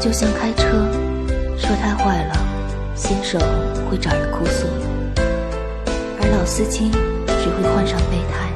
就像开车车胎坏了新手会找人哭诉而老司机只会换上备胎。